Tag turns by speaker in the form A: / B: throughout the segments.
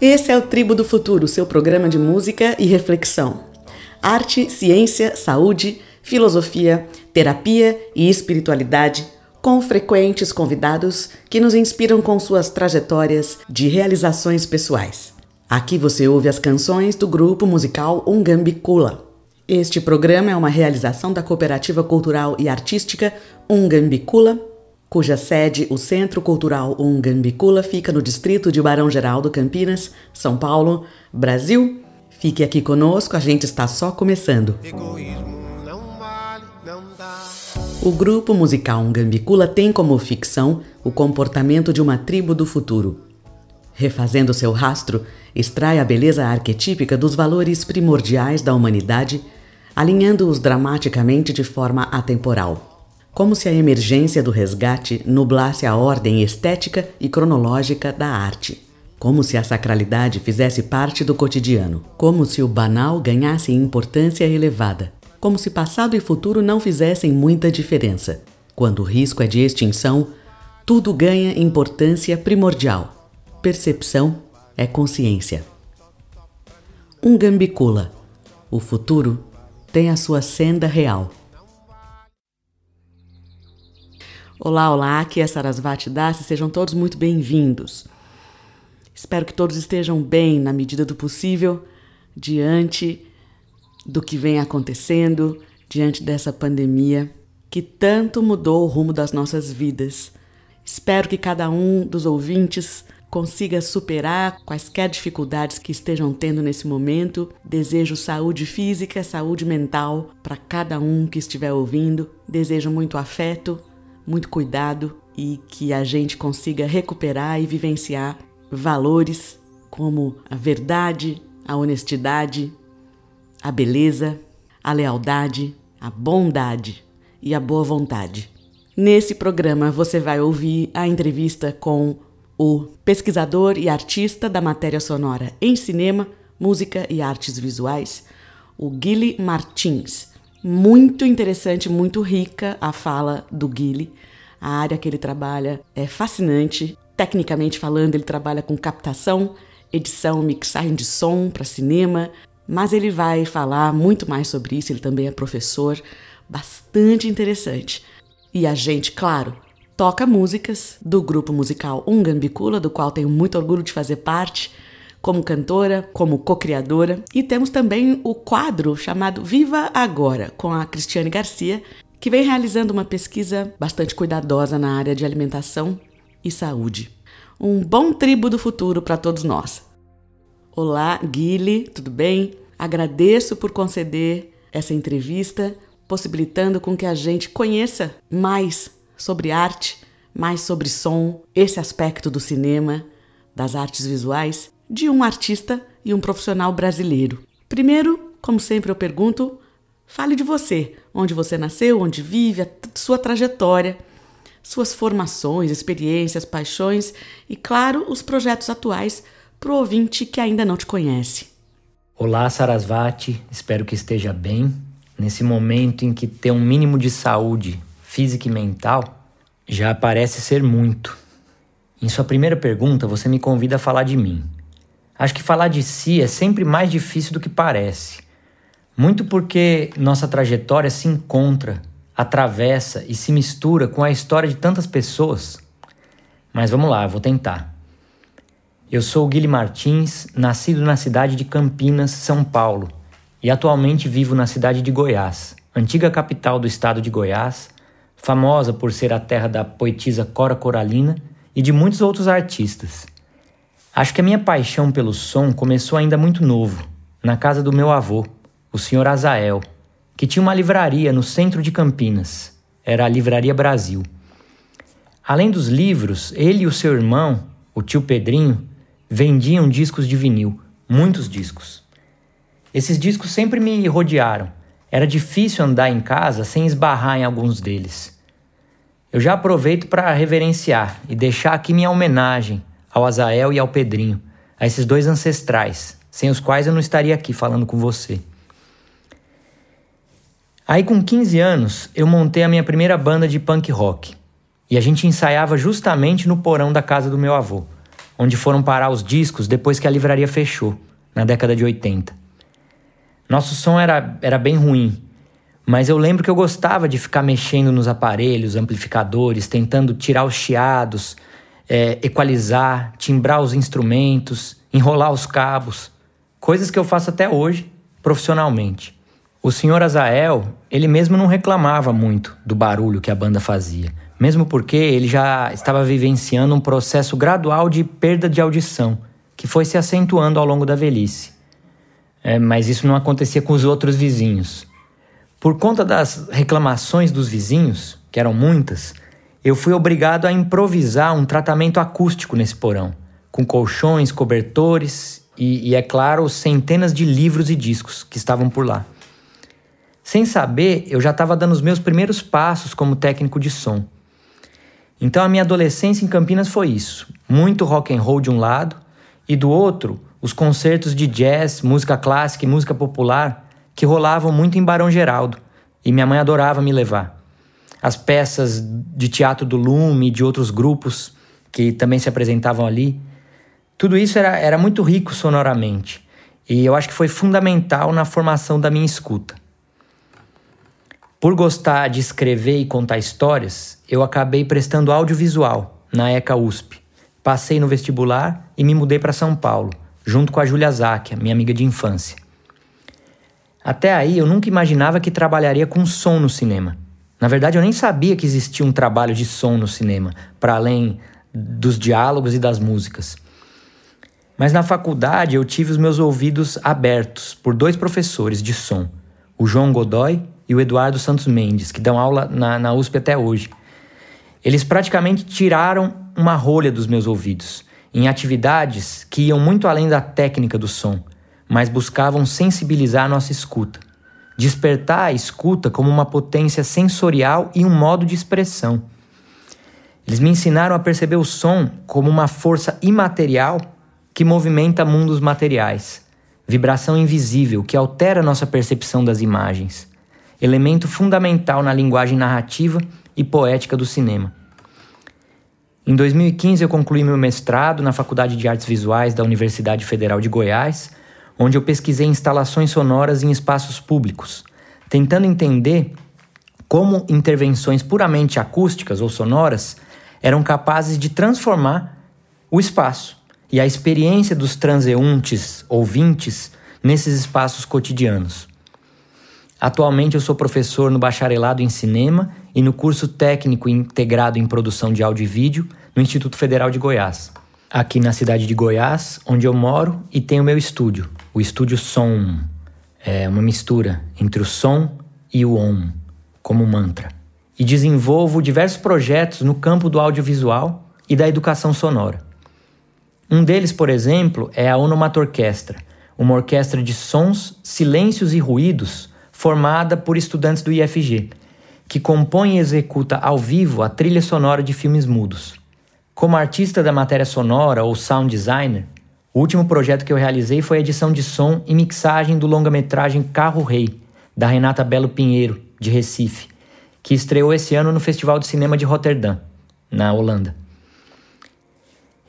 A: Esse é o Tribo do Futuro, seu programa de música e reflexão. Arte, ciência, saúde, filosofia, terapia e espiritualidade, com frequentes convidados que nos inspiram com suas trajetórias de realizações pessoais. Aqui você ouve as canções do grupo musical Ungambicula. Este programa é uma realização da Cooperativa Cultural e Artística Ungambicula, cuja sede, o Centro Cultural Ungambicula, fica no distrito de Barão Geraldo, Campinas, São Paulo, Brasil. Fique aqui conosco, a gente está só começando. O grupo musical Ungambicula tem como ficção o comportamento de uma tribo do futuro. Refazendo seu rastro, extrai a beleza arquetípica dos valores primordiais da humanidade alinhando-os dramaticamente de forma atemporal. Como se a emergência do resgate nublasse a ordem estética e cronológica da arte. Como se a sacralidade fizesse parte do cotidiano. Como se o banal ganhasse importância elevada. Como se passado e futuro não fizessem muita diferença. Quando o risco é de extinção, tudo ganha importância primordial. Percepção é consciência. Um gambicula. O futuro tem a sua senda real. Olá, olá, aqui é Sarasvati Das, sejam todos muito bem-vindos. Espero que todos estejam bem na medida do possível diante do que vem acontecendo, diante dessa pandemia que tanto mudou o rumo das nossas vidas. Espero que cada um dos ouvintes consiga superar quaisquer dificuldades que estejam tendo nesse momento. Desejo saúde física, saúde mental para cada um que estiver ouvindo. Desejo muito afeto, muito cuidado e que a gente consiga recuperar e vivenciar valores como a verdade, a honestidade, a beleza, a lealdade, a bondade e a boa vontade. Nesse programa você vai ouvir a entrevista com o pesquisador e artista da matéria sonora em cinema, música e artes visuais, o Guile Martins. Muito interessante, muito rica a fala do Guile. A área que ele trabalha é fascinante. Tecnicamente falando, ele trabalha com captação, edição, mixagem de som para cinema, mas ele vai falar muito mais sobre isso. Ele também é professor, bastante interessante. E a gente, claro, toca músicas do grupo musical Ungambicula, do qual tenho muito orgulho de fazer parte, como cantora, como co-criadora. E temos também o quadro chamado Viva Agora, com a Cristiane Garcia, que vem realizando uma pesquisa bastante cuidadosa na área de alimentação e saúde. Um bom tribo do futuro para todos nós. Olá, Guile, tudo bem? Agradeço por conceder essa entrevista, possibilitando com que a gente conheça mais sobre arte, mais sobre som, esse aspecto do cinema, das artes visuais, de um artista e um profissional brasileiro. Primeiro, como sempre eu pergunto, fale de você, onde você nasceu, onde vive, a sua trajetória, suas formações, experiências, paixões e, claro, os projetos atuais para o ouvinte que ainda não te conhece.
B: Olá, Sarasvati, espero que esteja bem. Nesse momento em que ter um mínimo de saúde física e mental, já parece ser muito. Em sua primeira pergunta, você me convida a falar de mim. Acho que falar de si é sempre mais difícil do que parece. Muito porque nossa trajetória se encontra, atravessa e se mistura com a história de tantas pessoas. Mas vamos lá, eu vou tentar. Eu sou o Guilherme Martins, nascido na cidade de Campinas, São Paulo, e atualmente vivo na cidade de Goiás, antiga capital do estado de Goiás, famosa por ser a terra da poetisa Cora Coralina e de muitos outros artistas. Acho que a minha paixão pelo som começou ainda muito novo, na casa do meu avô, o Sr. Azael, que tinha uma livraria no centro de Campinas. Era a Livraria Brasil. Além dos livros, ele e o seu irmão, o tio Pedrinho, vendiam discos de vinil, muitos discos. Esses discos sempre me rodearam. Era difícil andar em casa sem esbarrar em alguns deles. Eu já aproveito para reverenciar e deixar aqui minha homenagem ao Azael e ao Pedrinho, a esses dois ancestrais, sem os quais eu não estaria aqui falando com você. Aí, com 15 anos, eu montei a minha primeira banda de punk rock. E a gente ensaiava justamente no porão da casa do meu avô, onde foram parar os discos depois que a livraria fechou, na década de 80. Nosso som era, era bem ruim, mas eu lembro que eu gostava de ficar mexendo nos aparelhos, amplificadores, tentando tirar os chiados, é, equalizar, timbrar os instrumentos, enrolar os cabos. Coisas que eu faço até hoje, profissionalmente. O senhor Azael, ele mesmo não reclamava muito do barulho que a banda fazia, mesmo porque ele já estava vivenciando um processo gradual de perda de audição, que foi se acentuando ao longo da velhice. É, mas isso não acontecia com os outros vizinhos. Por conta das reclamações dos vizinhos, que eram muitas, eu fui obrigado a improvisar um tratamento acústico nesse porão, com colchões, cobertores e, e, é claro, centenas de livros e discos que estavam por lá. Sem saber, eu já estava dando os meus primeiros passos como técnico de som. Então a minha adolescência em Campinas foi isso: muito rock and roll de um lado e do outro, os concertos de jazz, música clássica e música popular que rolavam muito em Barão Geraldo, e minha mãe adorava me levar. As peças de teatro do Lume e de outros grupos que também se apresentavam ali, tudo isso era, era muito rico sonoramente, e eu acho que foi fundamental na formação da minha escuta. Por gostar de escrever e contar histórias, eu acabei prestando audiovisual na ECA USP. Passei no vestibular e me mudei para São Paulo, junto com a Júlia Záquia, minha amiga de infância. Até aí eu nunca imaginava que trabalharia com som no cinema. Na verdade, eu nem sabia que existia um trabalho de som no cinema, para além dos diálogos e das músicas. Mas na faculdade eu tive os meus ouvidos abertos por dois professores de som, o João Godoy e o Eduardo Santos Mendes, que dão aula na, na USP até hoje. Eles praticamente tiraram uma rolha dos meus ouvidos, em atividades que iam muito além da técnica do som mas buscavam sensibilizar a nossa escuta, despertar a escuta como uma potência sensorial e um modo de expressão. Eles me ensinaram a perceber o som como uma força imaterial que movimenta mundos materiais, vibração invisível que altera nossa percepção das imagens, elemento fundamental na linguagem narrativa e poética do cinema. Em 2015, eu concluí meu mestrado na Faculdade de Artes Visuais da Universidade Federal de Goiás onde eu pesquisei instalações sonoras em espaços públicos, tentando entender como intervenções puramente acústicas ou sonoras eram capazes de transformar o espaço e a experiência dos transeuntes, ouvintes, nesses espaços cotidianos. Atualmente eu sou professor no bacharelado em cinema e no curso técnico integrado em produção de áudio e vídeo no Instituto Federal de Goiás, aqui na cidade de Goiás, onde eu moro e tenho meu estúdio, o estúdio Som é uma mistura entre o som e o om, como mantra. E desenvolvo diversos projetos no campo do audiovisual e da educação sonora. Um deles, por exemplo, é a Onomatorquestra, uma orquestra de sons, silêncios e ruídos formada por estudantes do IFG, que compõe e executa ao vivo a trilha sonora de filmes mudos. Como artista da matéria sonora ou sound designer, o último projeto que eu realizei foi a edição de som e mixagem do longa-metragem Carro Rei, da Renata Belo Pinheiro, de Recife, que estreou esse ano no Festival de Cinema de Roterdã, na Holanda.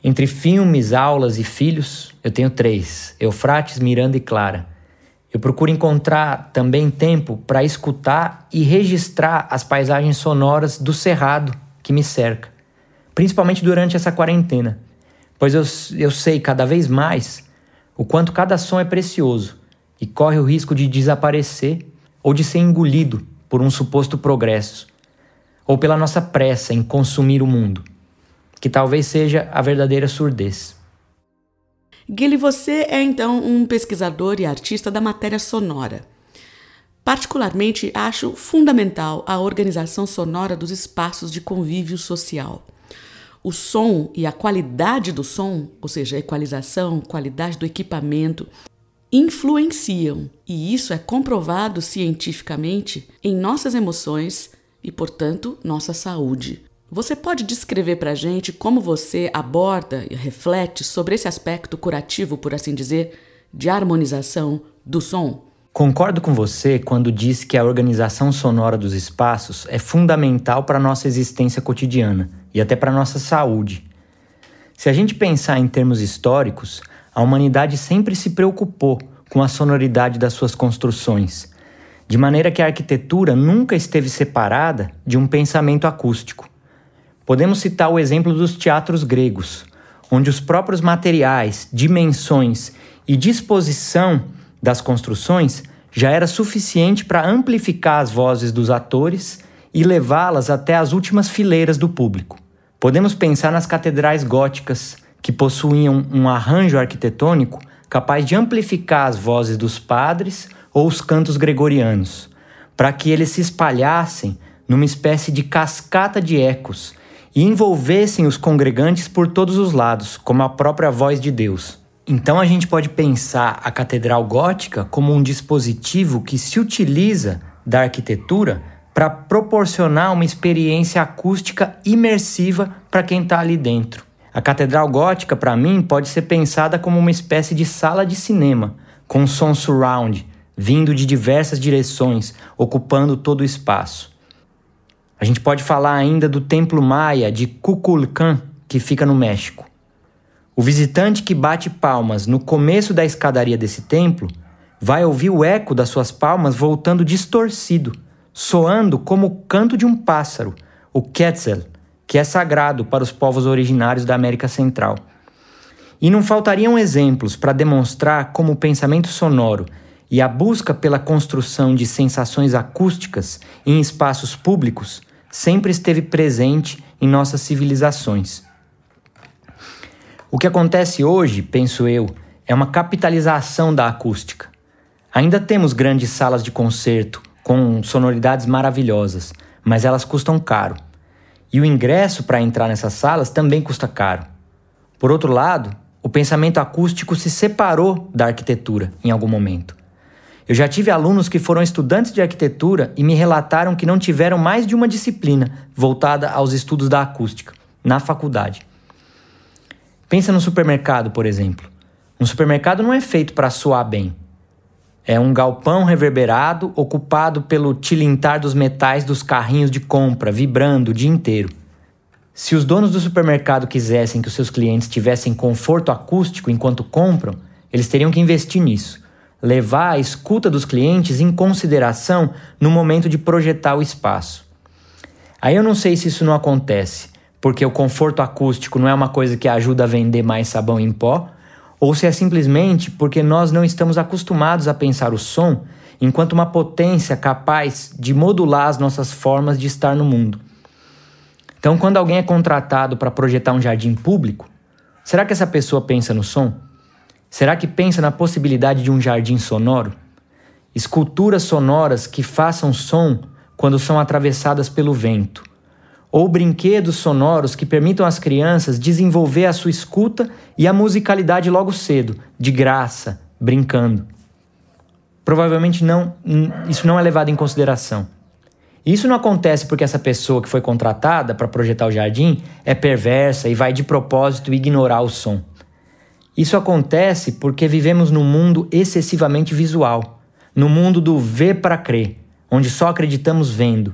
B: Entre filmes, aulas e filhos, eu tenho três: Eufrates, Miranda e Clara. Eu procuro encontrar também tempo para escutar e registrar as paisagens sonoras do cerrado que me cerca, principalmente durante essa quarentena pois eu, eu sei cada vez mais o quanto cada som é precioso e corre o risco de desaparecer ou de ser engolido por um suposto progresso, ou pela nossa pressa em consumir o mundo, que talvez seja a verdadeira surdez.
A: Guilherme, você é então um pesquisador e artista da matéria sonora. Particularmente, acho fundamental a organização sonora dos espaços de convívio social o som e a qualidade do som, ou seja, a equalização, qualidade do equipamento, influenciam, e isso é comprovado cientificamente, em nossas emoções e, portanto, nossa saúde. Você pode descrever para a gente como você aborda e reflete sobre esse aspecto curativo, por assim dizer, de harmonização do som?
B: Concordo com você quando diz que a organização sonora dos espaços é fundamental para a nossa existência cotidiana e até para nossa saúde. Se a gente pensar em termos históricos, a humanidade sempre se preocupou com a sonoridade das suas construções, de maneira que a arquitetura nunca esteve separada de um pensamento acústico. Podemos citar o exemplo dos teatros gregos, onde os próprios materiais, dimensões e disposição das construções já era suficiente para amplificar as vozes dos atores e levá-las até as últimas fileiras do público. Podemos pensar nas catedrais góticas, que possuíam um arranjo arquitetônico capaz de amplificar as vozes dos padres ou os cantos gregorianos, para que eles se espalhassem numa espécie de cascata de ecos e envolvessem os congregantes por todos os lados, como a própria voz de Deus. Então a gente pode pensar a catedral gótica como um dispositivo que se utiliza da arquitetura para proporcionar uma experiência acústica imersiva para quem está ali dentro. A catedral gótica, para mim, pode ser pensada como uma espécie de sala de cinema, com som surround, vindo de diversas direções, ocupando todo o espaço. A gente pode falar ainda do templo maia de Kukulkan, que fica no México. O visitante que bate palmas no começo da escadaria desse templo vai ouvir o eco das suas palmas voltando distorcido, soando como o canto de um pássaro, o Quetzal, que é sagrado para os povos originários da América Central. E não faltariam exemplos para demonstrar como o pensamento sonoro e a busca pela construção de sensações acústicas em espaços públicos sempre esteve presente em nossas civilizações. O que acontece hoje, penso eu, é uma capitalização da acústica. Ainda temos grandes salas de concerto com sonoridades maravilhosas, mas elas custam caro. E o ingresso para entrar nessas salas também custa caro. Por outro lado, o pensamento acústico se separou da arquitetura em algum momento. Eu já tive alunos que foram estudantes de arquitetura e me relataram que não tiveram mais de uma disciplina voltada aos estudos da acústica na faculdade. Pensa no supermercado, por exemplo. Um supermercado não é feito para soar bem. É um galpão reverberado ocupado pelo tilintar dos metais dos carrinhos de compra, vibrando o dia inteiro. Se os donos do supermercado quisessem que os seus clientes tivessem conforto acústico enquanto compram, eles teriam que investir nisso. Levar a escuta dos clientes em consideração no momento de projetar o espaço. Aí eu não sei se isso não acontece, porque o conforto acústico não é uma coisa que ajuda a vender mais sabão em pó, ou se é simplesmente porque nós não estamos acostumados a pensar o som enquanto uma potência capaz de modular as nossas formas de estar no mundo. Então, quando alguém é contratado para projetar um jardim público, será que essa pessoa pensa no som? Será que pensa na possibilidade de um jardim sonoro? Esculturas sonoras que façam som quando são atravessadas pelo vento ou brinquedos sonoros que permitam às crianças desenvolver a sua escuta e a musicalidade logo cedo, de graça, brincando. Provavelmente não, isso não é levado em consideração. Isso não acontece porque essa pessoa que foi contratada para projetar o jardim é perversa e vai de propósito ignorar o som. Isso acontece porque vivemos num mundo excessivamente visual, no mundo do ver para crer, onde só acreditamos vendo.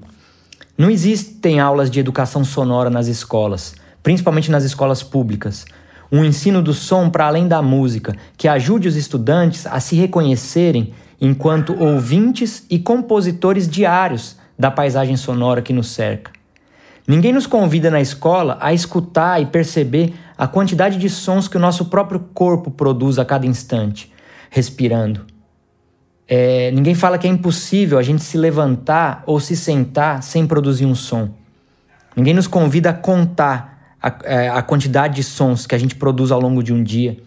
B: Não existem aulas de educação sonora nas escolas, principalmente nas escolas públicas. Um ensino do som para além da música, que ajude os estudantes a se reconhecerem enquanto ouvintes e compositores diários da paisagem sonora que nos cerca. Ninguém nos convida na escola a escutar e perceber a quantidade de sons que o nosso próprio corpo produz a cada instante, respirando, é, ninguém fala que é impossível a gente se levantar ou se sentar sem produzir um som. Ninguém nos convida a contar a, é, a quantidade de sons que a gente produz ao longo de um dia,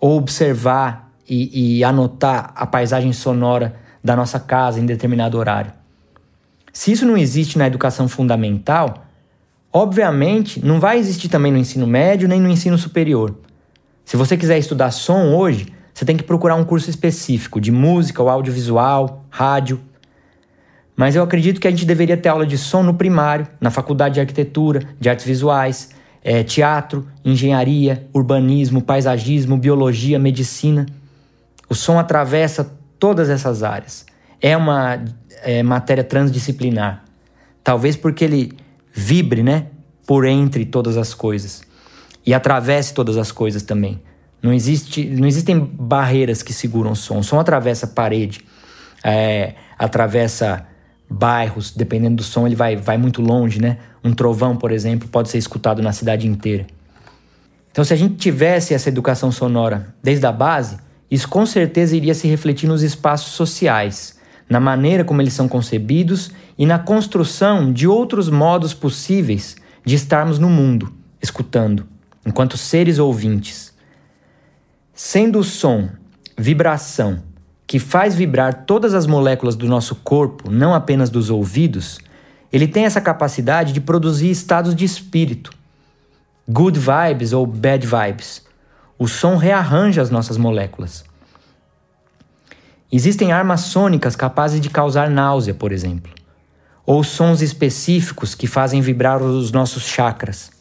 B: ou observar e, e anotar a paisagem sonora da nossa casa em determinado horário. Se isso não existe na educação fundamental, obviamente não vai existir também no ensino médio nem no ensino superior. Se você quiser estudar som hoje, você tem que procurar um curso específico de música ou audiovisual, rádio. Mas eu acredito que a gente deveria ter aula de som no primário, na faculdade de arquitetura, de artes visuais, é, teatro, engenharia, urbanismo, paisagismo, biologia, medicina. O som atravessa todas essas áreas. É uma é, matéria transdisciplinar. Talvez porque ele vibre, né? Por entre todas as coisas. e atravesse todas as coisas também. Não, existe, não existem barreiras que seguram o som. O som atravessa parede, é, atravessa bairros, dependendo do som, ele vai, vai muito longe, né? Um trovão, por exemplo, pode ser escutado na cidade inteira. Então, se a gente tivesse essa educação sonora desde a base, isso com certeza iria se refletir nos espaços sociais, na maneira como eles são concebidos e na construção de outros modos possíveis de estarmos no mundo, escutando, enquanto seres ouvintes. Sendo o som vibração que faz vibrar todas as moléculas do nosso corpo, não apenas dos ouvidos, ele tem essa capacidade de produzir estados de espírito, good vibes ou bad vibes. O som rearranja as nossas moléculas. Existem armas sônicas capazes de causar náusea, por exemplo, ou sons específicos que fazem vibrar os nossos chakras.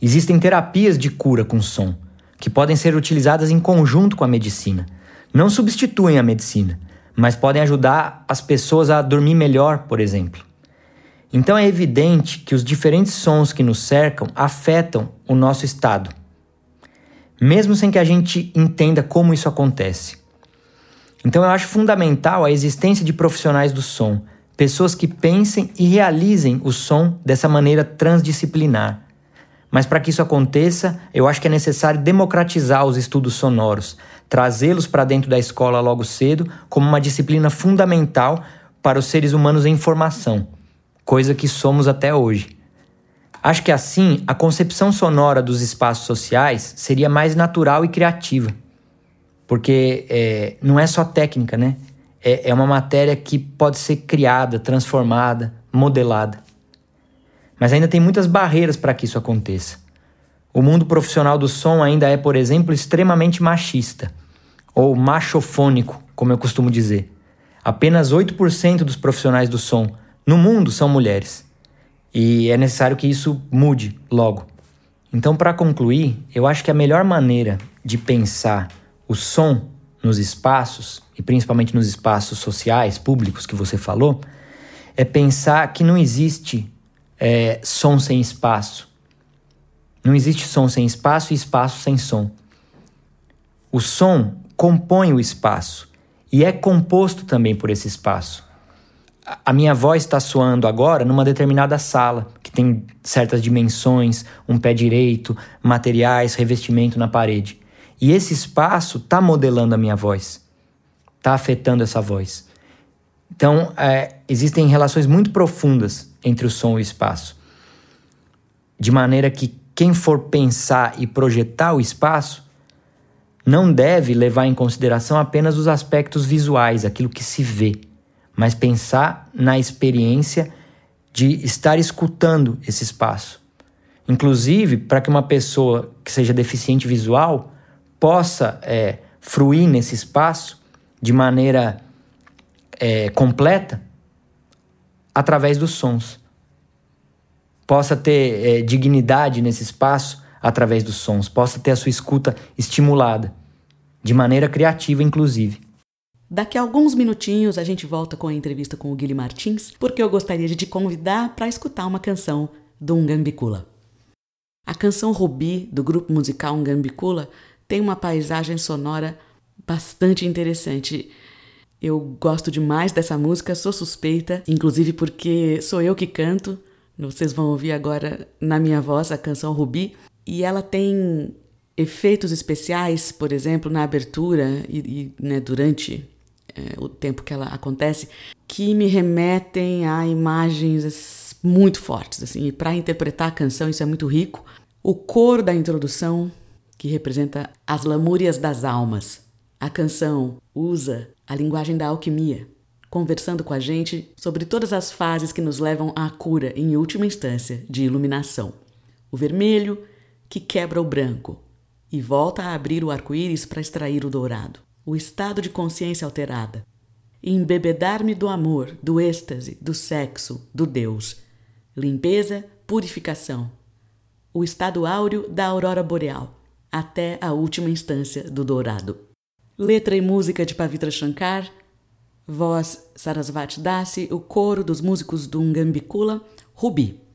B: Existem terapias de cura com som, que podem ser utilizadas em conjunto com a medicina não substituem a medicina, mas podem ajudar as pessoas a dormir melhor, por exemplo. Então é evidente que os diferentes sons que nos cercam afetam o nosso estado, mesmo sem que a gente entenda como isso acontece. Então eu acho fundamental a existência de profissionais do som, pessoas que pensem e realizem o som dessa maneira transdisciplinar. Mas para que isso aconteça, eu acho que é necessário democratizar os estudos sonoros, trazê-los para dentro da escola logo cedo como uma disciplina fundamental para os seres humanos em formação, coisa que somos até hoje. Acho que assim a concepção sonora dos espaços sociais seria mais natural e criativa, porque é, não é só técnica, né? É, é uma matéria que pode ser criada, transformada, modelada. Mas ainda tem muitas barreiras para que isso aconteça. O mundo profissional do som ainda é, por exemplo, extremamente machista, ou machofônico, como eu costumo dizer. Apenas 8% dos profissionais do som no mundo são mulheres. E é necessário que isso mude logo. Então, para concluir, eu acho que a melhor maneira de pensar o som nos espaços, e principalmente nos espaços sociais, públicos que você falou, é pensar que não existe é, som sem espaço. Não existe som sem espaço e espaço sem som. O som compõe o espaço e é composto também por esse espaço. A minha voz está soando agora numa determinada sala, que tem certas dimensões, um pé direito, materiais, revestimento na parede. E esse espaço está modelando a minha voz, está afetando essa voz. Então, é, existem relações muito profundas entre o som e o espaço. De maneira que quem for pensar e projetar o espaço não deve levar em consideração apenas os aspectos visuais, aquilo que se vê, mas pensar na experiência de estar escutando esse espaço. Inclusive, para que uma pessoa que seja deficiente visual possa é, fruir nesse espaço de maneira é, completa através dos sons possa ter é, dignidade nesse espaço através dos sons, possa ter a sua escuta estimulada, de maneira criativa, inclusive.
A: Daqui a alguns minutinhos a gente volta com a entrevista com o Guilherme Martins, porque eu gostaria de te convidar para escutar uma canção do Ungambicula. A canção Rubi, do grupo musical Ungambicula, tem uma paisagem sonora bastante interessante. Eu gosto demais dessa música, sou suspeita, inclusive porque sou eu que canto, vocês vão ouvir agora na minha voz a canção Rubi. E ela tem efeitos especiais, por exemplo, na abertura e, e né, durante é, o tempo que ela acontece, que me remetem a imagens muito fortes. Assim, e para interpretar a canção, isso é muito rico. O coro da introdução, que representa as lamúrias das almas. A canção usa a linguagem da alquimia, conversando com a gente sobre todas as fases que nos levam à cura, em última instância, de iluminação. O vermelho, que quebra o branco e volta a abrir o arco-íris para extrair o dourado. O estado de consciência alterada. Embebedar-me do amor, do êxtase, do sexo, do Deus. Limpeza, purificação. O estado áureo da aurora boreal, até a última instância do dourado. Letra e música de Pavitra Shankar, Voz Sarasvati Dasi, o coro dos músicos do Ngambikula, Rubi.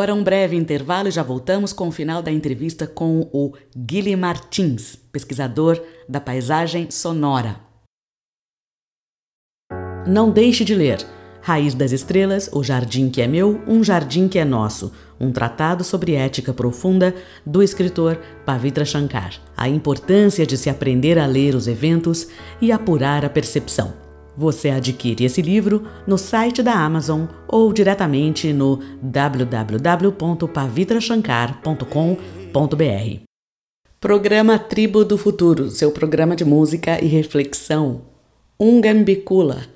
A: Agora um breve intervalo e já voltamos com o final da entrevista com o Guilherme Martins, pesquisador da paisagem sonora. Não deixe de ler Raiz das Estrelas, O Jardim que é Meu, Um Jardim que é Nosso, um tratado sobre ética profunda do escritor Pavitra Shankar, a importância de se aprender a ler os eventos e apurar a percepção. Você adquire esse livro no site da Amazon ou diretamente no www.pavitrashankar.com.br. Programa Tribo do Futuro, seu programa de música e reflexão. Ungambicula.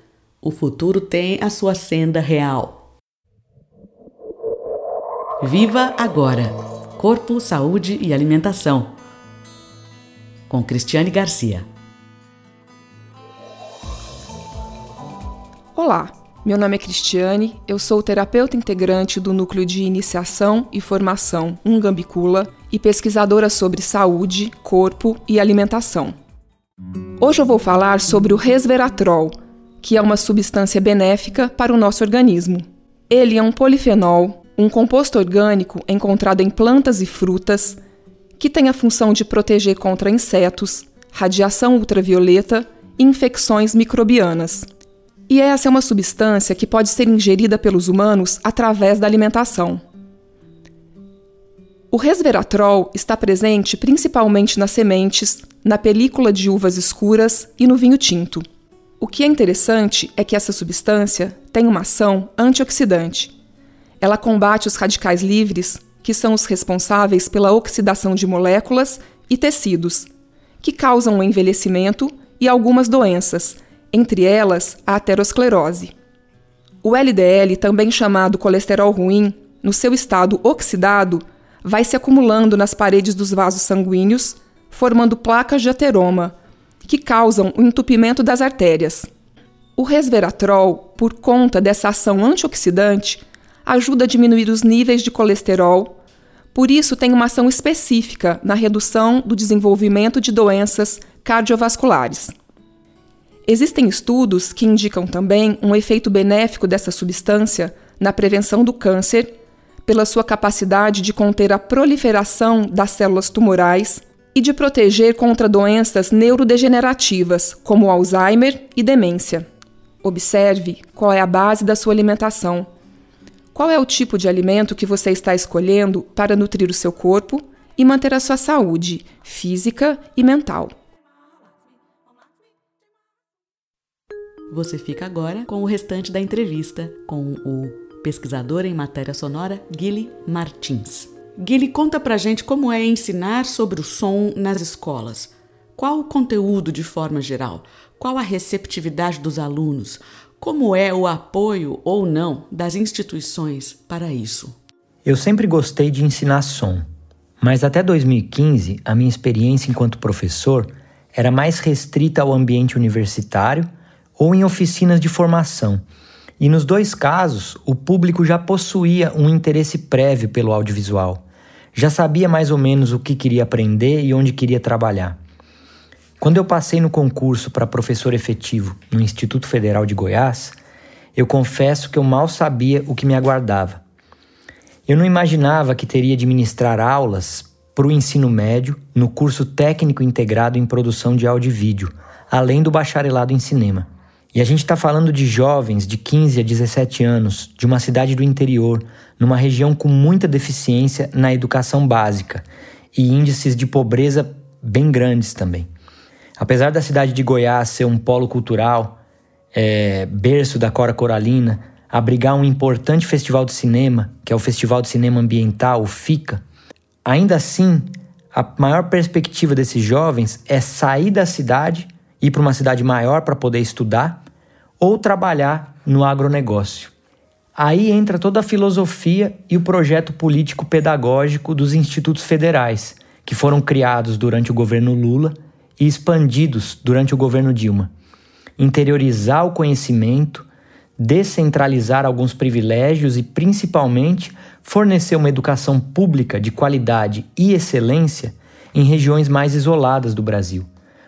A: O futuro tem a sua senda real. Viva agora. Corpo, saúde e alimentação. Com Cristiane Garcia.
C: Olá, meu nome é Cristiane, eu sou terapeuta integrante do Núcleo de Iniciação e Formação Ungambicula e pesquisadora sobre saúde, corpo e alimentação. Hoje eu vou falar sobre o resveratrol, que é uma substância benéfica para o nosso organismo. Ele é um polifenol, um composto orgânico encontrado em plantas e frutas, que tem a função de proteger contra insetos, radiação ultravioleta e infecções microbianas. E essa é uma substância que pode ser ingerida pelos humanos através da alimentação. O resveratrol está presente principalmente nas sementes, na película de uvas escuras e no vinho tinto. O que é interessante é que essa substância tem uma ação antioxidante. Ela combate os radicais livres, que são os responsáveis pela oxidação de moléculas e tecidos, que causam o envelhecimento e algumas doenças, entre elas a aterosclerose. O LDL, também chamado colesterol ruim, no seu estado oxidado, vai se acumulando nas paredes dos vasos sanguíneos, formando placas de ateroma, que causam o entupimento das artérias. O resveratrol, por conta dessa ação antioxidante, ajuda a diminuir os níveis de colesterol, Por isso, tem uma ação específica na redução do desenvolvimento de doenças cardiovasculares. Existem estudos que indicam também um efeito benéfico dessa substância na prevenção do câncer, pela sua capacidade de conter a proliferação das células tumorais e de proteger contra doenças neurodegenerativas, como Alzheimer e demência. Observe qual é a base da sua alimentação. Qual é o tipo de alimento que você está escolhendo para nutrir o seu corpo e manter a sua saúde física e mental?
A: Você fica agora com o restante da entrevista com o pesquisador em matéria sonora Guilherme Martins. Guilherme, conta pra gente como é ensinar sobre o som nas escolas. Qual o conteúdo de forma geral? Qual a receptividade dos alunos? Como é o apoio ou não das instituições para isso?
B: Eu sempre gostei de ensinar som, mas até 2015 a minha experiência enquanto professor era mais restrita ao ambiente universitário ou em oficinas de formação. E nos dois casos, o público já possuía um interesse prévio pelo audiovisual. Já sabia mais ou menos o que queria aprender e onde queria trabalhar. Quando eu passei no concurso para professor efetivo no Instituto Federal de Goiás, eu confesso que eu mal sabia o que me aguardava. Eu não imaginava que teria de ministrar aulas para o ensino médio no curso técnico integrado em produção de áudio e vídeo, além do bacharelado em cinema. E a gente está falando de jovens de 15 a 17 anos, de uma cidade do interior, numa região com muita deficiência na educação básica e índices de pobreza bem grandes também. Apesar da cidade de Goiás ser um polo cultural, é, berço da Cora Coralina, abrigar um importante festival de cinema, que é o Festival de Cinema Ambiental, o FICA, ainda assim, a maior perspectiva desses jovens é sair da cidade, ir para uma cidade maior para poder estudar ou trabalhar no agronegócio. Aí entra toda a filosofia e o projeto político-pedagógico dos institutos federais, que foram criados durante o governo Lula e expandidos durante o governo Dilma. Interiorizar o conhecimento, descentralizar alguns privilégios e, principalmente, fornecer uma educação pública de qualidade e excelência em regiões mais isoladas do Brasil,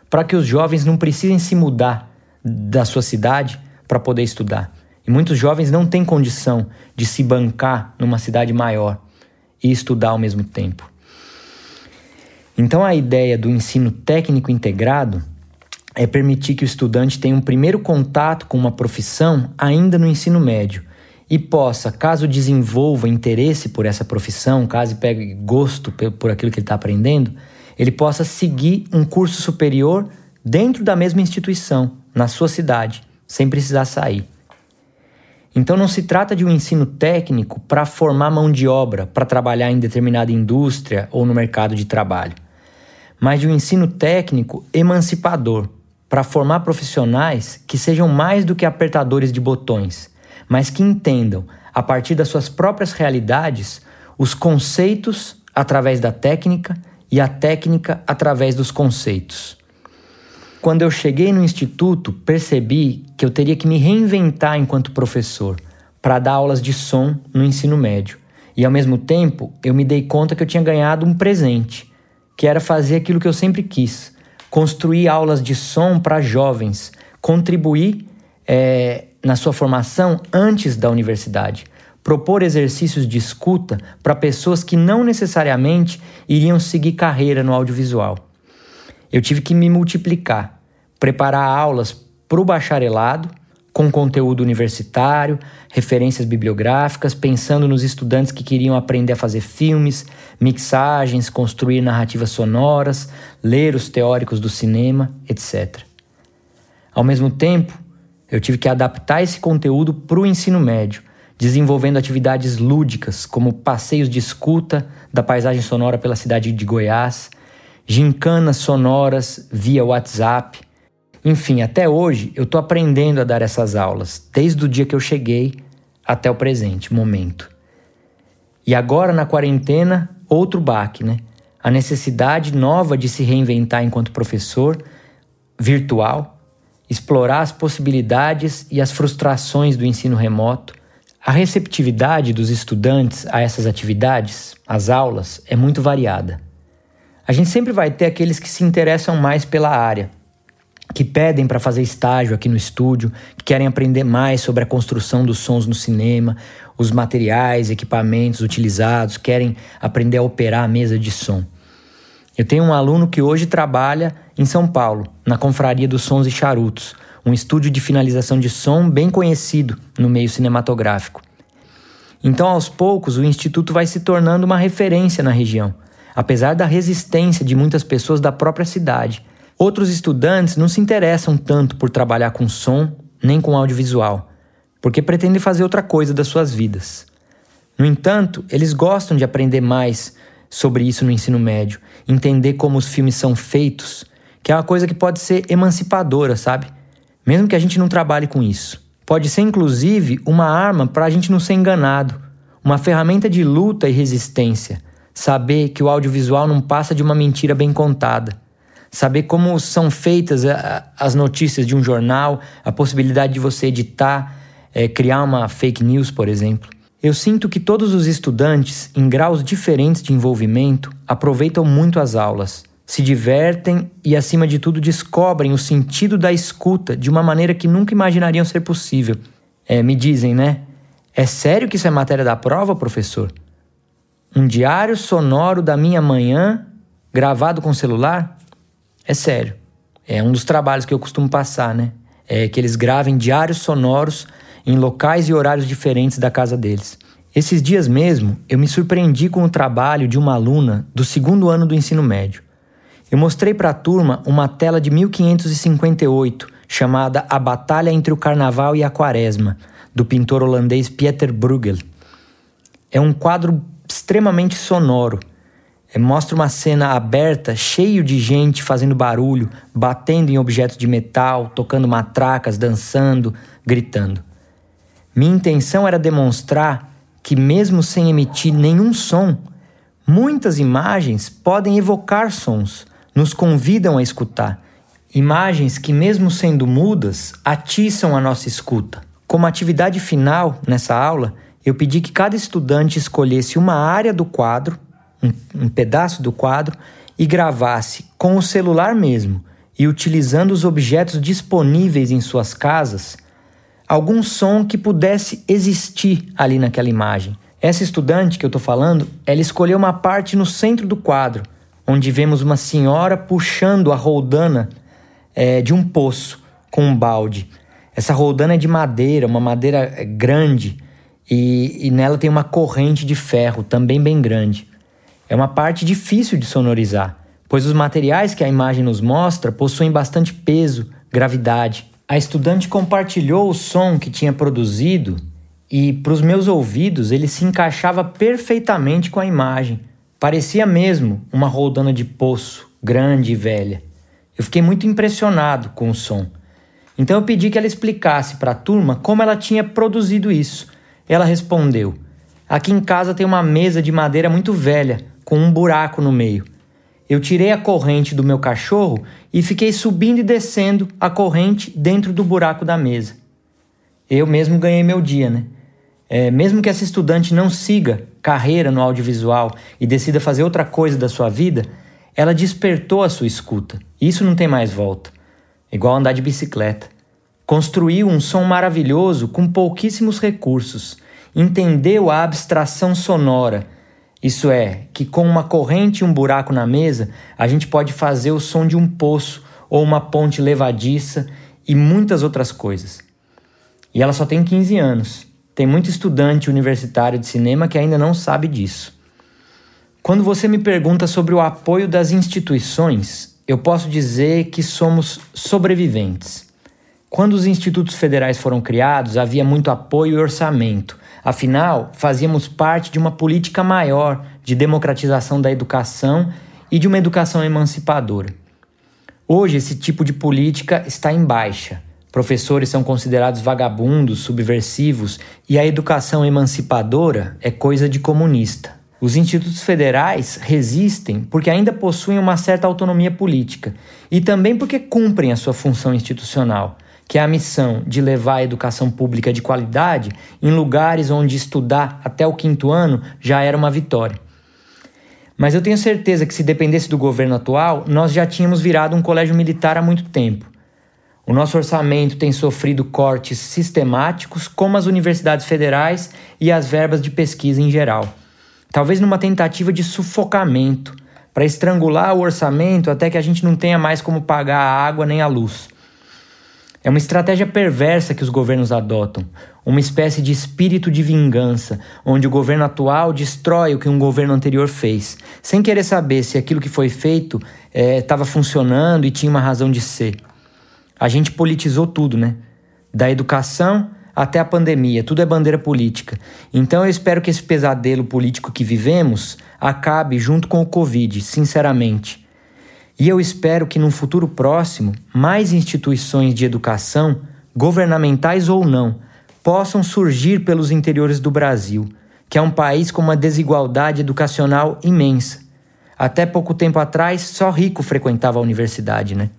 B: para que os jovens não precisem se mudar da sua cidade para poder estudar. E muitos jovens não têm condição de se bancar numa cidade maior e estudar ao mesmo tempo. Então, a ideia do ensino técnico integrado é permitir que o estudante tenha um primeiro contato com uma profissão ainda no ensino médio e possa, caso desenvolva interesse por essa profissão, caso pegue gosto por aquilo que ele está aprendendo, ele possa seguir um curso superior dentro da mesma instituição, na sua cidade, sem precisar sair. Então não se trata de um ensino técnico para formar mão de obra para trabalhar em determinada indústria ou no mercado de trabalho mas de um ensino técnico emancipador, para formar profissionais que sejam mais do que apertadores de botões, mas que entendam, a partir das suas próprias realidades, os conceitos através da técnica e a técnica através dos conceitos. Quando eu cheguei no instituto, percebi que eu teria que me reinventar enquanto professor para dar aulas de som no ensino médio. E ao mesmo tempo, eu me dei conta que eu tinha ganhado um presente que era fazer aquilo que eu sempre quis: construir aulas de som para jovens, contribuir é, na sua formação antes da universidade, propor exercícios de escuta para pessoas que não necessariamente iriam seguir carreira no audiovisual. Eu tive que me multiplicar, preparar aulas para o bacharelado com conteúdo universitário, referências bibliográficas, pensando nos estudantes que queriam aprender a fazer filmes, mixagens, construir narrativas sonoras, ler os teóricos do cinema, etc. Ao mesmo tempo, eu tive que adaptar esse conteúdo para o ensino médio, desenvolvendo atividades lúdicas como passeios de escuta da paisagem sonora pela cidade de Goiás, gincanas sonoras via WhatsApp, enfim, até hoje eu estou aprendendo a dar essas aulas, desde o dia que eu cheguei até o presente momento. E agora na quarentena, outro baque, né? A necessidade nova de se reinventar enquanto professor virtual, explorar as possibilidades e as frustrações do ensino remoto, A receptividade dos estudantes a essas atividades, as aulas, é muito variada. A gente sempre vai ter aqueles que se interessam mais pela área, que pedem para fazer estágio aqui no estúdio, que querem aprender mais sobre a construção dos sons no cinema, os materiais, equipamentos utilizados, querem aprender a operar a mesa de som. Eu tenho um aluno que hoje trabalha em São Paulo, na Confraria dos Sons e Charutos, um estúdio de finalização de som bem conhecido no meio cinematográfico. Então, aos poucos, o instituto vai se tornando uma referência na região, apesar da resistência de muitas pessoas da própria cidade. Outros estudantes não se interessam tanto por trabalhar com som nem com audiovisual, porque pretendem fazer outra coisa das suas vidas. No entanto, eles gostam de aprender mais sobre isso no ensino médio, entender como os filmes são feitos, que é uma coisa que pode ser emancipadora, sabe? Mesmo que a gente não trabalhe com isso. Pode ser, inclusive, uma arma para a gente não ser enganado, uma ferramenta de luta e resistência. Saber que o audiovisual não passa de uma mentira bem contada. Saber como são feitas as notícias de um jornal, a possibilidade de você editar, é, criar uma fake news, por exemplo. Eu sinto que todos os estudantes, em graus diferentes de envolvimento, aproveitam muito as aulas, se divertem e, acima de tudo, descobrem o sentido da escuta de uma maneira que nunca imaginariam ser possível. É, me dizem, né? É sério que isso é matéria da prova, professor? Um diário sonoro da minha manhã, gravado com celular? É sério. É um dos trabalhos que eu costumo passar, né? É que eles gravem diários sonoros em locais e horários diferentes da casa deles. Esses dias mesmo, eu me surpreendi com o trabalho de uma aluna do segundo ano do ensino médio. Eu mostrei para a turma uma tela de 1558 chamada A Batalha entre o Carnaval e a Quaresma, do pintor holandês Pieter Bruegel. É um quadro extremamente sonoro. É, mostra uma cena aberta, cheio de gente fazendo barulho, batendo em objetos de metal, tocando matracas, dançando, gritando. Minha intenção era demonstrar que, mesmo sem emitir nenhum som, muitas imagens podem evocar sons, nos convidam a escutar. Imagens que, mesmo sendo mudas, atiçam a nossa escuta. Como atividade final nessa aula, eu pedi que cada estudante escolhesse uma área do quadro, um, um pedaço do quadro, e gravasse com o celular mesmo e utilizando os objetos disponíveis em suas casas algum som que pudesse existir ali naquela imagem. Essa estudante que eu estou falando, ela escolheu uma parte no centro do quadro, onde vemos uma senhora puxando a roldana é, de um poço com um balde. Essa roldana é de madeira, uma madeira é, grande, e, e nela tem uma corrente de ferro, também bem grande. É uma parte difícil de sonorizar, pois os materiais que a imagem nos mostra possuem bastante peso, gravidade. A estudante compartilhou o som que tinha produzido e, para os meus ouvidos, ele se encaixava perfeitamente com a imagem. Parecia mesmo uma roldana de poço, grande e velha. Eu fiquei muito impressionado com o som. Então eu pedi que ela explicasse para a turma como ela tinha produzido isso. Ela respondeu: Aqui em casa tem uma mesa de madeira muito velha, com um buraco no meio. Eu tirei a corrente do meu cachorro e fiquei subindo e descendo a corrente dentro do buraco da mesa. Eu mesmo ganhei meu dia, né? É, mesmo que essa estudante não siga carreira no audiovisual e decida fazer outra coisa da sua vida, ela despertou a sua escuta. Isso não tem mais volta. Igual andar de bicicleta. Construiu um som maravilhoso com pouquíssimos recursos. Entendeu a abstração sonora isso é, que com uma corrente e um buraco na mesa, a gente pode fazer o som de um poço ou uma ponte levadiça e muitas outras coisas. E ela só tem 15 anos. Tem muito estudante universitário de cinema que ainda não sabe disso. Quando você me pergunta sobre o apoio das instituições, eu posso dizer que somos sobreviventes. Quando os institutos federais foram criados, havia muito apoio e orçamento, Afinal, fazíamos parte de uma política maior de democratização da educação e de uma educação emancipadora. Hoje, esse tipo de política está em baixa. Professores são considerados vagabundos, subversivos e a educação emancipadora é coisa de comunista. Os institutos federais resistem porque ainda possuem uma certa autonomia política e também porque cumprem a sua função institucional, que é a missão de levar a educação pública de qualidade em lugares onde estudar até o quinto ano já era uma vitória. Mas eu tenho certeza que se dependesse do governo atual, nós já tínhamos virado um colégio militar há muito tempo. O nosso orçamento tem sofrido cortes sistemáticos, como as universidades federais e as verbas de pesquisa em geral. Talvez numa tentativa de sufocamento, para estrangular o orçamento até que a gente não tenha mais como pagar a água nem a luz. É uma estratégia perversa que os governos adotam, uma espécie de espírito de vingança, onde o governo atual destrói o que um governo anterior fez, sem querer saber se aquilo que foi feito estava é, funcionando e tinha uma razão de ser. A gente politizou tudo, né? Da educação até a pandemia, tudo é bandeira política. Então eu espero que esse pesadelo político que vivemos acabe junto com o Covid, sinceramente. E eu espero que num futuro próximo, mais instituições de educação, governamentais ou não, possam surgir pelos interiores do Brasil, que é um país com uma desigualdade educacional imensa. Até pouco tempo atrás, só rico frequentava a universidade, né?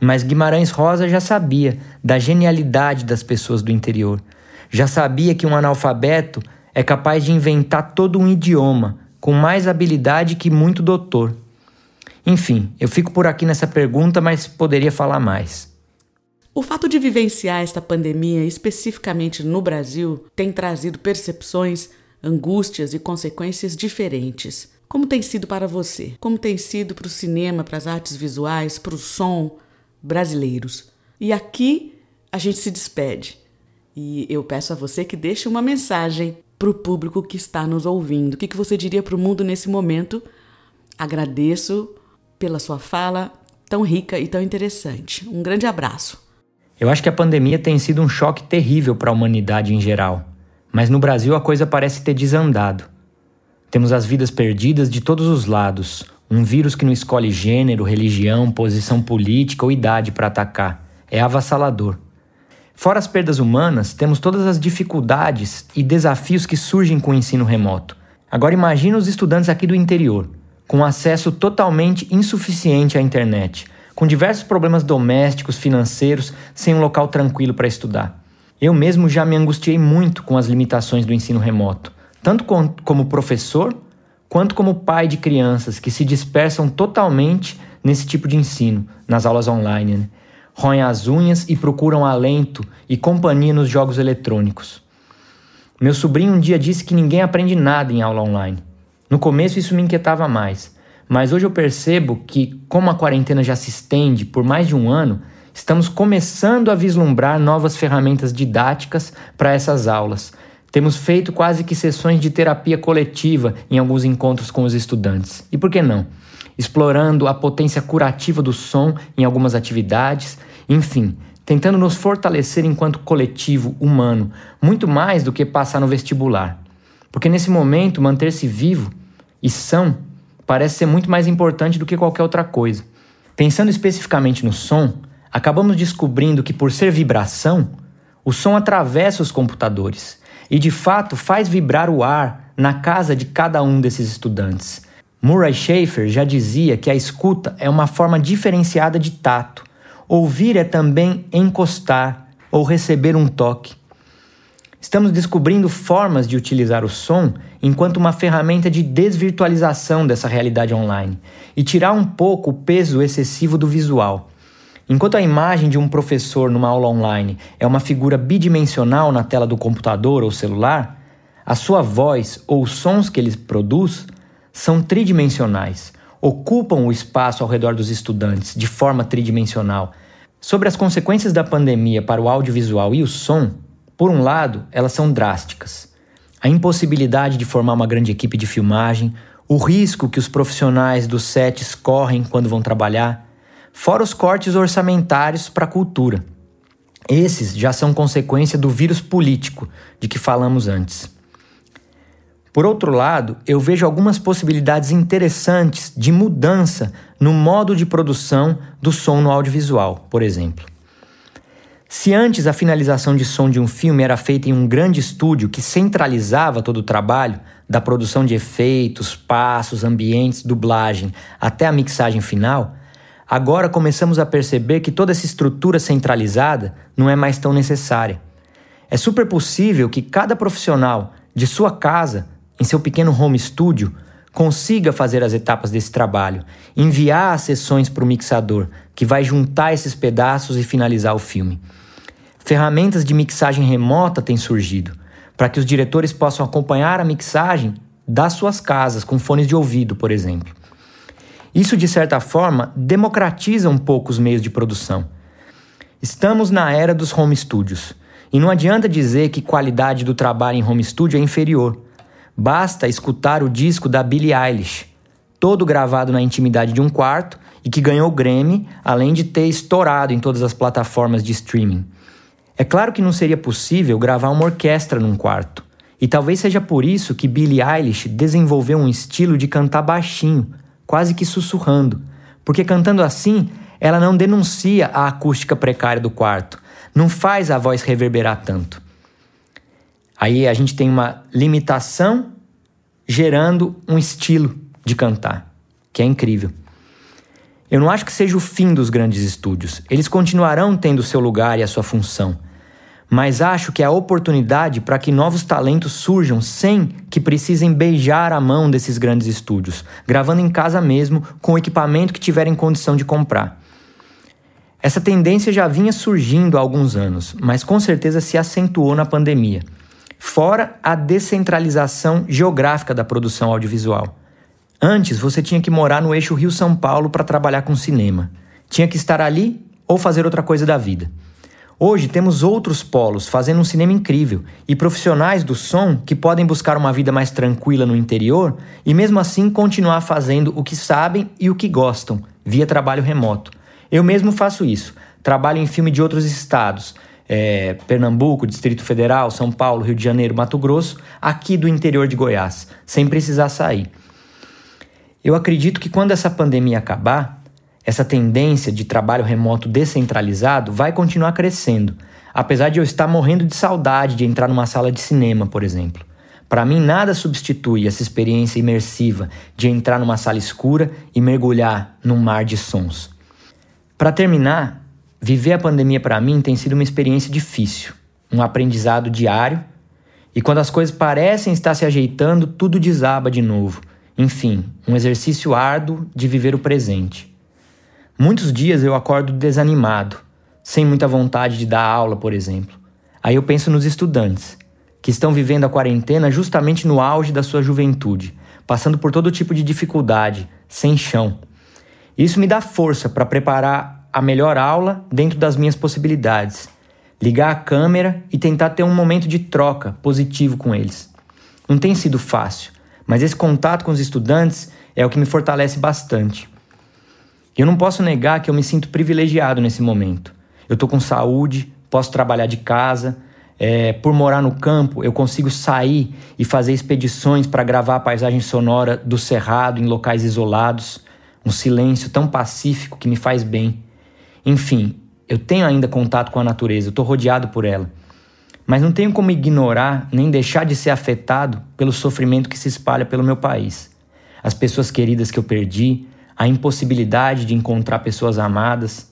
B: Mas Guimarães Rosa já sabia da genialidade das pessoas do interior. Já sabia que um analfabeto é capaz de inventar todo um idioma, com mais habilidade que muito doutor. Enfim, eu fico por aqui nessa pergunta, mas poderia falar mais.
A: O fato de vivenciar esta pandemia, especificamente no Brasil, tem trazido percepções, angústias e consequências diferentes. Como tem sido para você? Como tem sido para o cinema, para as artes visuais, para o som brasileiros? E aqui a gente se despede. E eu peço a você que deixe uma mensagem para o público que está nos ouvindo. O que, que você diria para o mundo nesse momento? Agradeço pela sua fala tão rica e tão interessante. Um grande abraço.
B: Eu acho que a pandemia tem sido um choque terrível para a humanidade em geral, mas no Brasil a coisa parece ter desandado. Temos as vidas perdidas de todos os lados, um vírus que não escolhe gênero, religião, posição política ou idade para atacar. É avassalador. Fora as perdas humanas, temos todas as dificuldades e desafios que surgem com o ensino remoto. Agora imagine os estudantes aqui do interior, com acesso totalmente insuficiente à internet, com diversos problemas domésticos, financeiros, sem um local tranquilo para estudar. Eu mesmo já me angustiei muito com as limitações do ensino remoto, tanto como professor quanto como pai de crianças que se dispersam totalmente nesse tipo de ensino, nas aulas online. Né? Roem as unhas e procuram alento e companhia nos jogos eletrônicos. Meu sobrinho um dia disse que ninguém aprende nada em aula online. No começo isso me inquietava mais, mas hoje eu percebo que, como a quarentena já se estende por mais de um ano, estamos começando a vislumbrar novas ferramentas didáticas para essas aulas. Temos feito quase que sessões de terapia coletiva em alguns encontros com os estudantes. E por que não? Explorando a potência curativa do som em algumas atividades, enfim, tentando nos fortalecer enquanto coletivo humano, muito mais do que passar no vestibular. Porque nesse momento, manter-se vivo e são parece ser muito mais importante do que qualquer outra coisa. Pensando especificamente no som, acabamos descobrindo que, por ser vibração, o som atravessa os computadores e, de fato, faz vibrar o ar na casa de cada um desses estudantes. Murray Schafer já dizia que a escuta é uma forma diferenciada de tato. Ouvir é também encostar ou receber um toque. Estamos descobrindo formas de utilizar o som enquanto uma ferramenta de desvirtualização dessa realidade online e tirar um pouco o peso excessivo do visual. Enquanto a imagem de um professor numa aula online é uma figura bidimensional na tela do computador ou celular, a sua voz ou os sons que ele produz são tridimensionais, ocupam o espaço ao redor dos estudantes de forma tridimensional. Sobre as consequências da pandemia para o audiovisual e o som, por um lado, elas são drásticas. A impossibilidade de formar uma grande equipe de filmagem, o risco que os profissionais dos sets correm quando vão trabalhar, fora os cortes orçamentários para a cultura. Esses já são consequência do vírus político de que falamos antes. Por outro lado, eu vejo algumas possibilidades interessantes de mudança no modo de produção do som no audiovisual, por exemplo. Se antes a finalização de som de um filme era feita em um grande estúdio que centralizava todo o trabalho, da produção de efeitos, passos, ambientes, dublagem até a mixagem final, agora começamos a perceber que toda essa estrutura centralizada não é mais tão necessária. É super possível que cada profissional de sua casa, em seu pequeno home studio, consiga fazer as etapas desse trabalho, enviar as sessões para o mixador, que vai juntar esses pedaços e finalizar o filme. Ferramentas de mixagem remota têm surgido, para que os diretores possam acompanhar a mixagem das suas casas, com fones de ouvido, por exemplo. Isso, de certa forma, democratiza um pouco os meios de produção. Estamos na era dos home studios, e não adianta dizer que qualidade do trabalho em home studio é inferior. Basta escutar o disco da Billie Eilish, todo gravado na intimidade de um quarto e que ganhou o Grammy, além de ter estourado em todas as plataformas de streaming. É claro que não seria possível gravar uma orquestra num quarto, e talvez seja por isso que Billie Eilish desenvolveu um estilo de cantar baixinho, quase que sussurrando, porque cantando assim, ela não denuncia a acústica precária do quarto, não faz a voz reverberar tanto. Aí a gente tem uma limitação gerando um estilo de cantar, que é incrível. Eu não acho que seja o fim dos grandes estúdios. Eles continuarão tendo seu lugar e a sua função. Mas acho que é a oportunidade para que novos talentos surjam sem que precisem beijar a mão desses grandes estúdios, gravando em casa mesmo com o equipamento que tiverem condição de comprar. Essa tendência já vinha surgindo há alguns anos, mas com certeza se acentuou na pandemia. Fora a descentralização geográfica da produção audiovisual. Antes você tinha que morar no eixo Rio-São Paulo para trabalhar com cinema. Tinha que estar ali ou fazer outra coisa da vida. Hoje temos outros polos fazendo um cinema incrível e profissionais do som que podem buscar uma vida mais tranquila no interior e mesmo assim continuar fazendo o que sabem e o que gostam, via trabalho remoto. Eu mesmo faço isso. Trabalho em filme de outros estados, é, Pernambuco, Distrito Federal, São Paulo, Rio de Janeiro, Mato Grosso, aqui do interior de Goiás, sem precisar sair. Eu acredito que quando essa pandemia acabar, essa tendência de trabalho remoto descentralizado vai continuar crescendo, apesar de eu estar morrendo de saudade de entrar numa sala de cinema, por exemplo. Para mim, nada substitui essa experiência imersiva de entrar numa sala escura e mergulhar num mar de sons. Para terminar, Viver a pandemia para mim tem sido uma experiência difícil, um aprendizado diário, e quando as coisas parecem estar se ajeitando, tudo desaba de novo. Enfim, um exercício árduo de viver o presente. Muitos dias eu acordo desanimado, sem muita vontade de dar aula, por exemplo. Aí eu penso nos estudantes, que estão vivendo a quarentena justamente no auge da sua juventude, passando por todo tipo de dificuldade, sem chão. Isso me dá força para preparar a melhor aula dentro das minhas possibilidades, ligar a câmera e tentar ter um momento de troca positivo com eles. Não tem sido fácil, mas esse contato com os estudantes é o que me fortalece bastante. Eu não posso negar que eu me sinto privilegiado nesse momento. Eu estou com saúde, posso trabalhar de casa, é, por morar no campo, eu consigo sair e fazer expedições para gravar a paisagem sonora do cerrado em locais isolados, um silêncio tão pacífico que me faz bem. Enfim, eu tenho ainda contato com a natureza, eu estou rodeado por ela. Mas não tenho como ignorar nem deixar de ser afetado pelo sofrimento que se espalha pelo meu país. As pessoas queridas que eu perdi, a impossibilidade de encontrar pessoas amadas.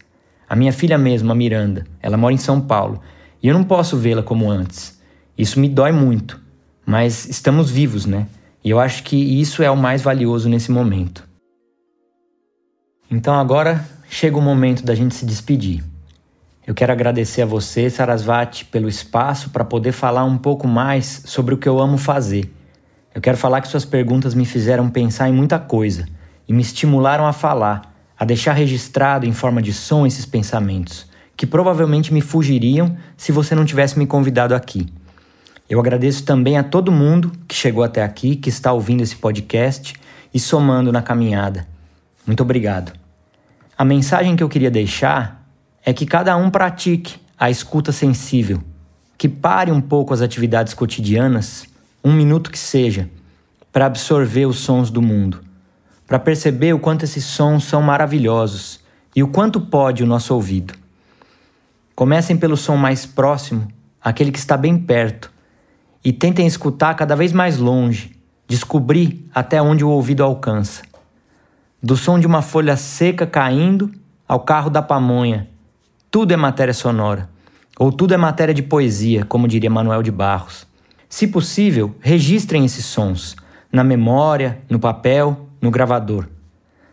B: A minha filha mesmo, a Miranda, ela mora em São Paulo e eu não posso vê-la como antes. Isso me dói muito, mas estamos vivos, né? E eu acho que isso é o mais valioso nesse momento. Então agora chega o momento da gente se despedir. Eu quero agradecer a você, Sarasvati, pelo espaço para poder falar um pouco mais sobre o que eu amo fazer. Eu quero falar que suas perguntas me fizeram pensar em muita coisa e me estimularam a falar, a deixar registrado em forma de som esses pensamentos, que provavelmente me fugiriam se você não tivesse me convidado aqui. Eu agradeço também a todo mundo que chegou até aqui, que está ouvindo esse podcast e somando na caminhada. Muito obrigado. A mensagem que eu queria deixar é que cada um pratique a escuta sensível, que pare um pouco as atividades cotidianas, um minuto que seja, para absorver os sons do mundo, para perceber o quanto esses sons são maravilhosos e o quanto pode o nosso ouvido. Comecem pelo som mais próximo, aquele que está bem perto, e tentem escutar cada vez mais longe, descobrir até onde o ouvido alcança do som de uma folha seca caindo ao carro da pamonha. Tudo é matéria sonora. Ou tudo é matéria de poesia, como diria Manuel de Barros. Se possível, registrem esses sons na memória, no papel, no gravador,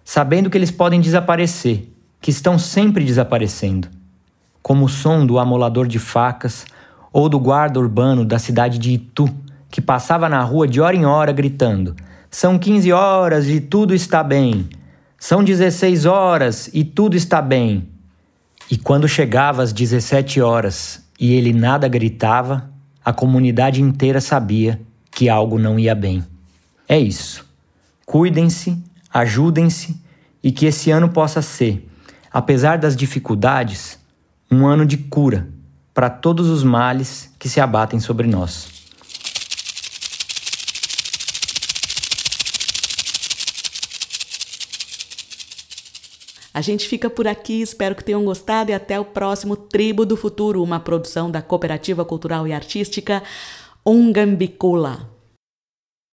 B: sabendo que eles podem desaparecer, que estão sempre desaparecendo, como o som do amolador de facas ou do guarda urbano da cidade de Itu, que passava na rua de hora em hora gritando: São 15 horas e tudo está bem. São 16 horas e tudo está bem. E quando chegava às 17 horas e ele nada gritava, a comunidade inteira sabia que algo não ia bem. É isso. Cuidem-se, ajudem-se e que esse ano possa ser, apesar das dificuldades, um ano de cura para todos os males que se abatem sobre nós.
A: A gente fica por aqui, espero que tenham gostado e até o próximo Tribo do Futuro, uma produção da Cooperativa Cultural e Artística Ungambicula.